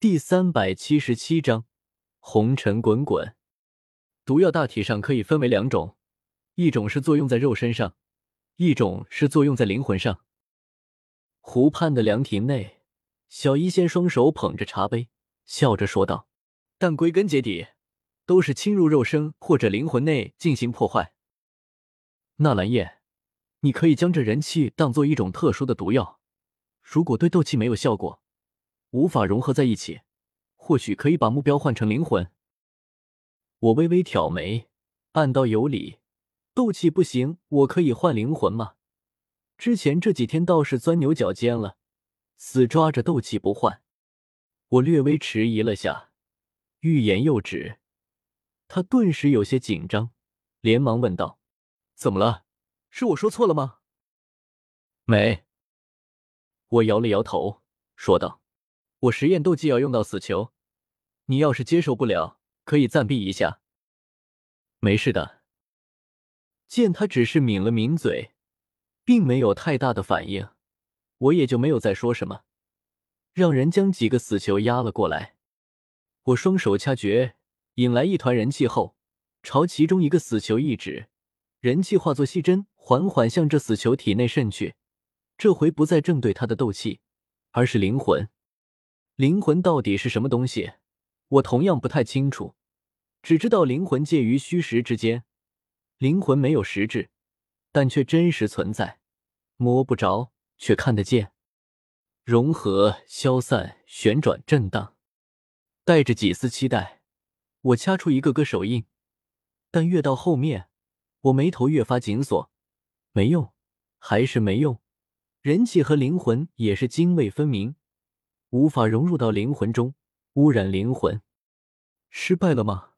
第三百七十七章红尘滚滚。毒药大体上可以分为两种，一种是作用在肉身上，一种是作用在灵魂上。湖畔的凉亭内，小医仙双手捧着茶杯，笑着说道：“但归根结底，都是侵入肉身或者灵魂内进行破坏。纳兰叶，你可以将这人气当做一种特殊的毒药，如果对斗气没有效果。”无法融合在一起，或许可以把目标换成灵魂。我微微挑眉，暗道有理。斗气不行，我可以换灵魂吗？之前这几天倒是钻牛角尖了，死抓着斗气不换。我略微迟疑了下，欲言又止。他顿时有些紧张，连忙问道：“怎么了？是我说错了吗？”没。我摇了摇头，说道。我实验斗技要用到死囚，你要是接受不了，可以暂避一下。没事的。见他只是抿了抿嘴，并没有太大的反应，我也就没有再说什么，让人将几个死囚押了过来。我双手掐诀，引来一团人气后，朝其中一个死囚一指，人气化作细针，缓缓向这死囚体内渗去。这回不再正对他的斗气，而是灵魂。灵魂到底是什么东西？我同样不太清楚，只知道灵魂介于虚实之间。灵魂没有实质，但却真实存在，摸不着却看得见。融合、消散、旋转、震荡，带着几丝期待，我掐出一个个手印。但越到后面，我眉头越发紧锁，没用，还是没用。人气和灵魂也是泾渭分明。无法融入到灵魂中，污染灵魂，失败了吗？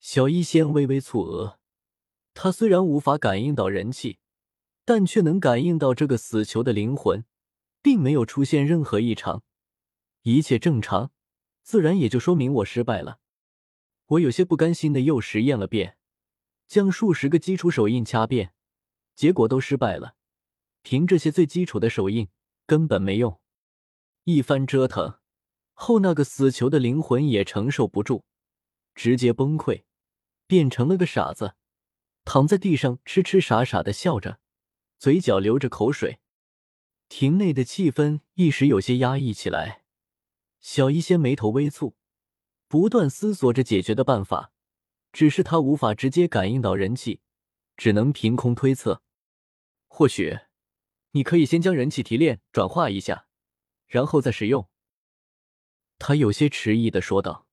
小医仙微微蹙额，他虽然无法感应到人气，但却能感应到这个死囚的灵魂，并没有出现任何异常，一切正常，自然也就说明我失败了。我有些不甘心的又实验了遍，将数十个基础手印掐遍，结果都失败了。凭这些最基础的手印，根本没用。一番折腾后，那个死囚的灵魂也承受不住，直接崩溃，变成了个傻子，躺在地上痴痴傻傻的笑着，嘴角流着口水。庭内的气氛一时有些压抑起来。小医仙眉头微蹙，不断思索着解决的办法，只是他无法直接感应到人气，只能凭空推测。或许，你可以先将人气提炼转化一下。然后再使用，他有些迟疑的说道：“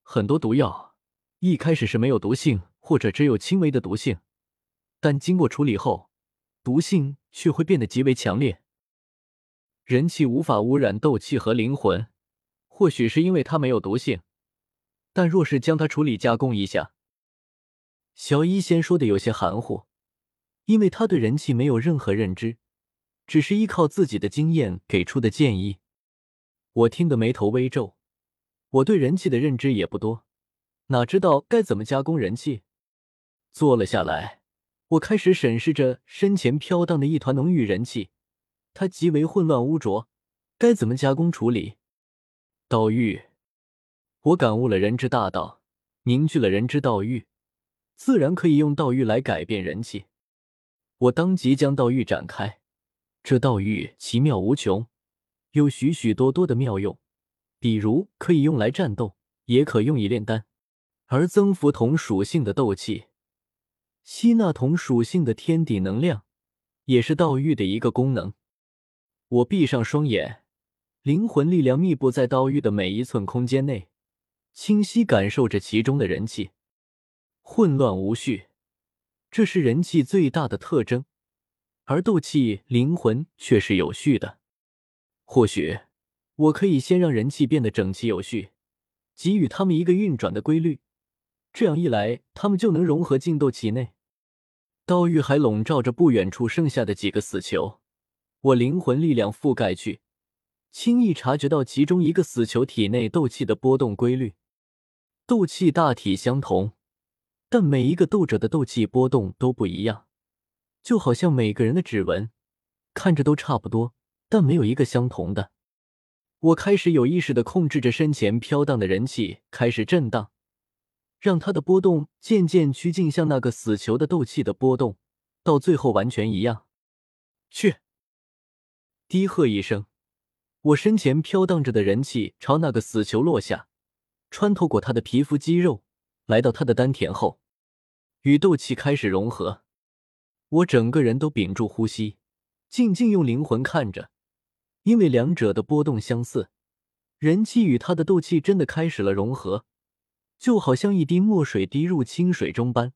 很多毒药一开始是没有毒性，或者只有轻微的毒性，但经过处理后，毒性却会变得极为强烈。人气无法污染斗气和灵魂，或许是因为它没有毒性，但若是将它处理加工一下……”小医仙说的有些含糊，因为他对人气没有任何认知，只是依靠自己的经验给出的建议。我听得眉头微皱，我对人气的认知也不多，哪知道该怎么加工人气。坐了下来，我开始审视着身前飘荡的一团浓郁人气，它极为混乱污浊，该怎么加工处理？道玉，我感悟了人之大道，凝聚了人之道玉，自然可以用道玉来改变人气。我当即将道玉展开，这道玉奇妙无穷。有许许多多的妙用，比如可以用来战斗，也可用以炼丹，而增幅同属性的斗气，吸纳同属性的天地能量，也是道域的一个功能。我闭上双眼，灵魂力量密布在道域的每一寸空间内，清晰感受着其中的人气，混乱无序，这是人气最大的特征，而斗气灵魂却是有序的。或许我可以先让人气变得整齐有序，给予他们一个运转的规律，这样一来，他们就能融合进斗气内。刀玉还笼罩着不远处剩下的几个死囚，我灵魂力量覆盖去，轻易察觉到其中一个死囚体内斗气的波动规律。斗气大体相同，但每一个斗者的斗气波动都不一样，就好像每个人的指纹，看着都差不多。但没有一个相同的。我开始有意识的控制着身前飘荡的人气，开始震荡，让它的波动渐渐趋近像那个死囚的斗气的波动，到最后完全一样。去！低喝一声，我身前飘荡着的人气朝那个死囚落下，穿透过他的皮肤肌肉，来到他的丹田后，与斗气开始融合。我整个人都屏住呼吸，静静用灵魂看着，因为两者的波动相似，人气与他的斗气真的开始了融合，就好像一滴墨水滴入清水中般，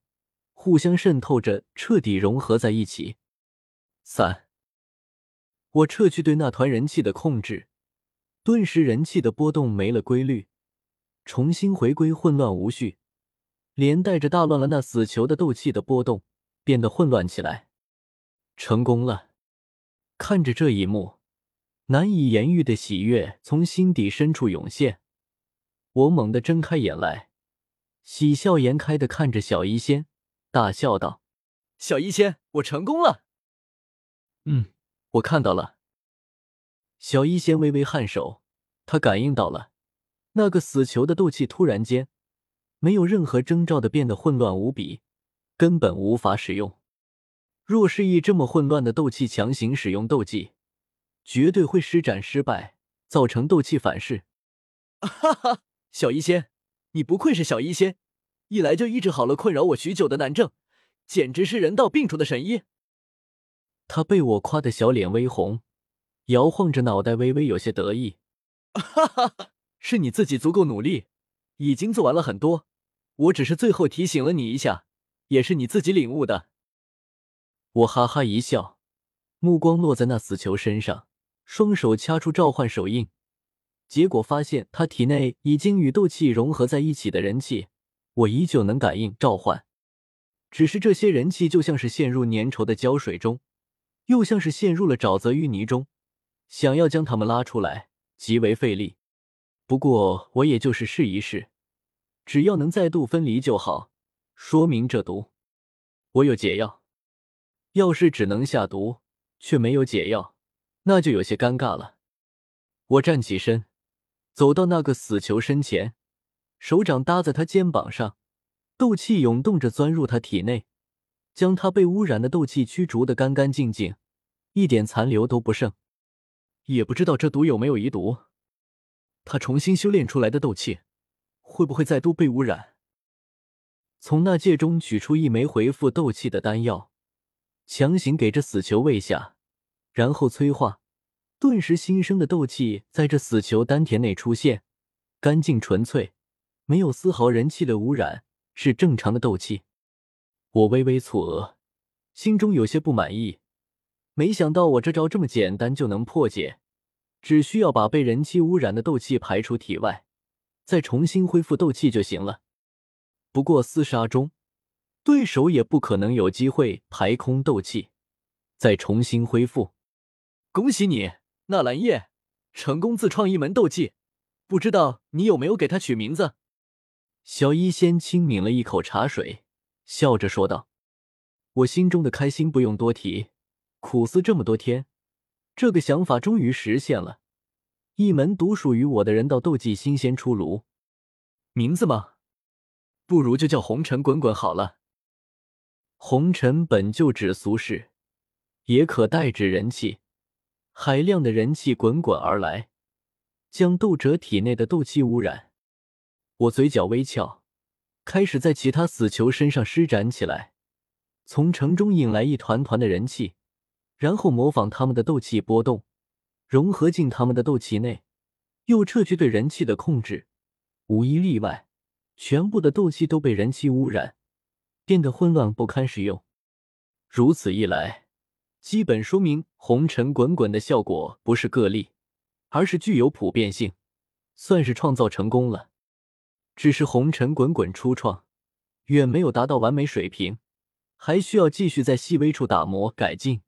互相渗透着，彻底融合在一起。三，我撤去对那团人气的控制，顿时人气的波动没了规律，重新回归混乱无序，连带着大乱了那死囚的斗气的波动。变得混乱起来，成功了！看着这一幕，难以言喻的喜悦从心底深处涌现。我猛地睁开眼来，喜笑颜开的看着小医仙，大笑道：“小医仙，我成功了！”“嗯，我看到了。”小医仙微微颔首，他感应到了那个死囚的斗气突然间没有任何征兆的变得混乱无比。根本无法使用。若是以这么混乱的斗气强行使用斗技，绝对会施展失败，造成斗气反噬。哈哈，小医仙，你不愧是小医仙，一来就医治好了困扰我许久的难症，简直是人到病除的神医。他被我夸的小脸微红，摇晃着脑袋，微微有些得意。哈哈，是你自己足够努力，已经做完了很多，我只是最后提醒了你一下。也是你自己领悟的。我哈哈一笑，目光落在那死囚身上，双手掐出召唤手印，结果发现他体内已经与斗气融合在一起的人气，我依旧能感应召唤。只是这些人气就像是陷入粘稠的胶水中，又像是陷入了沼泽淤泥中，想要将他们拉出来极为费力。不过我也就是试一试，只要能再度分离就好。说明这毒，我有解药。要是只能下毒，却没有解药，那就有些尴尬了。我站起身，走到那个死囚身前，手掌搭在他肩膀上，斗气涌动着钻入他体内，将他被污染的斗气驱逐的干干净净，一点残留都不剩。也不知道这毒有没有遗毒，他重新修炼出来的斗气，会不会再度被污染？从那戒中取出一枚回复斗气的丹药，强行给这死囚喂下，然后催化，顿时新生的斗气在这死囚丹田内出现，干净纯粹，没有丝毫人气的污染，是正常的斗气。我微微蹙额，心中有些不满意，没想到我这招这么简单就能破解，只需要把被人气污染的斗气排出体外，再重新恢复斗气就行了。不过厮杀中，对手也不可能有机会排空斗气，再重新恢复。恭喜你，纳兰叶，成功自创一门斗技，不知道你有没有给他取名字？小医仙轻抿了一口茶水，笑着说道：“我心中的开心不用多提，苦思这么多天，这个想法终于实现了。一门独属于我的人道斗技新鲜出炉，名字吗？”不如就叫红尘滚滚好了。红尘本就指俗世，也可代指人气。海量的人气滚滚而来，将斗者体内的斗气污染。我嘴角微翘，开始在其他死囚身上施展起来，从城中引来一团团的人气，然后模仿他们的斗气波动，融合进他们的斗气内，又撤去对人气的控制，无一例外。全部的斗气都被人气污染，变得混乱不堪使用。如此一来，基本说明红尘滚滚的效果不是个例，而是具有普遍性，算是创造成功了。只是红尘滚滚初创，远没有达到完美水平，还需要继续在细微处打磨改进。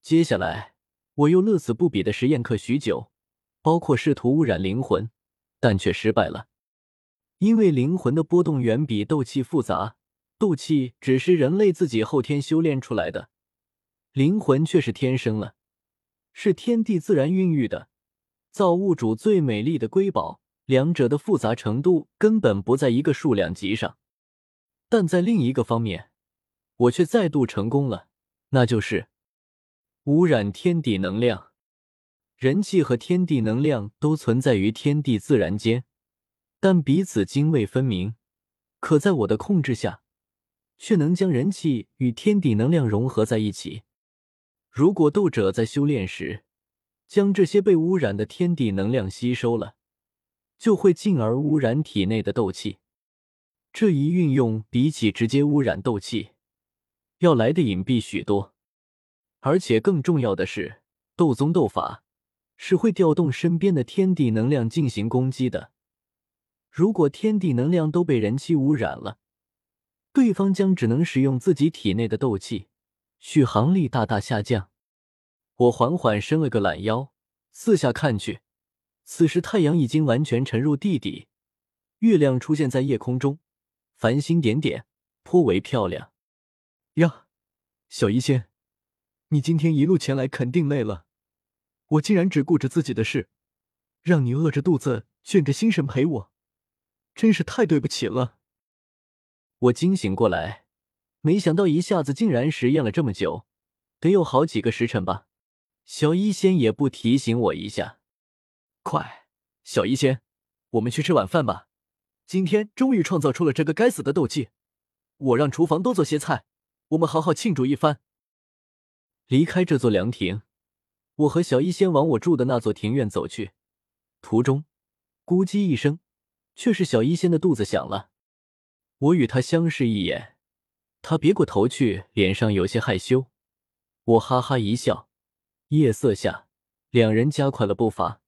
接下来，我又乐此不彼的实验课许久，包括试图污染灵魂，但却失败了。因为灵魂的波动远比斗气复杂，斗气只是人类自己后天修炼出来的，灵魂却是天生了，是天地自然孕育的，造物主最美丽的瑰宝，两者的复杂程度根本不在一个数量级上。但在另一个方面，我却再度成功了，那就是污染天地能量。人气和天地能量都存在于天地自然间，但彼此泾渭分明。可在我的控制下，却能将人气与天地能量融合在一起。如果斗者在修炼时将这些被污染的天地能量吸收了，就会进而污染体内的斗气。这一运用比起直接污染斗气要来的隐蔽许多，而且更重要的是，斗宗斗法。是会调动身边的天地能量进行攻击的。如果天地能量都被人气污染了，对方将只能使用自己体内的斗气，续航力大大下降。我缓缓伸了个懒腰，四下看去，此时太阳已经完全沉入地底，月亮出现在夜空中，繁星点点，颇为漂亮。呀，小医仙，你今天一路前来肯定累了。我竟然只顾着自己的事，让你饿着肚子、倦着心神陪我，真是太对不起了。我惊醒过来，没想到一下子竟然实验了这么久，得有好几个时辰吧。小医仙也不提醒我一下，快，小医仙，我们去吃晚饭吧。今天终于创造出了这个该死的斗技，我让厨房多做些菜，我们好好庆祝一番。离开这座凉亭。我和小医仙往我住的那座庭院走去，途中咕叽一声，却是小医仙的肚子响了。我与他相视一眼，他别过头去，脸上有些害羞。我哈哈一笑，夜色下，两人加快了步伐。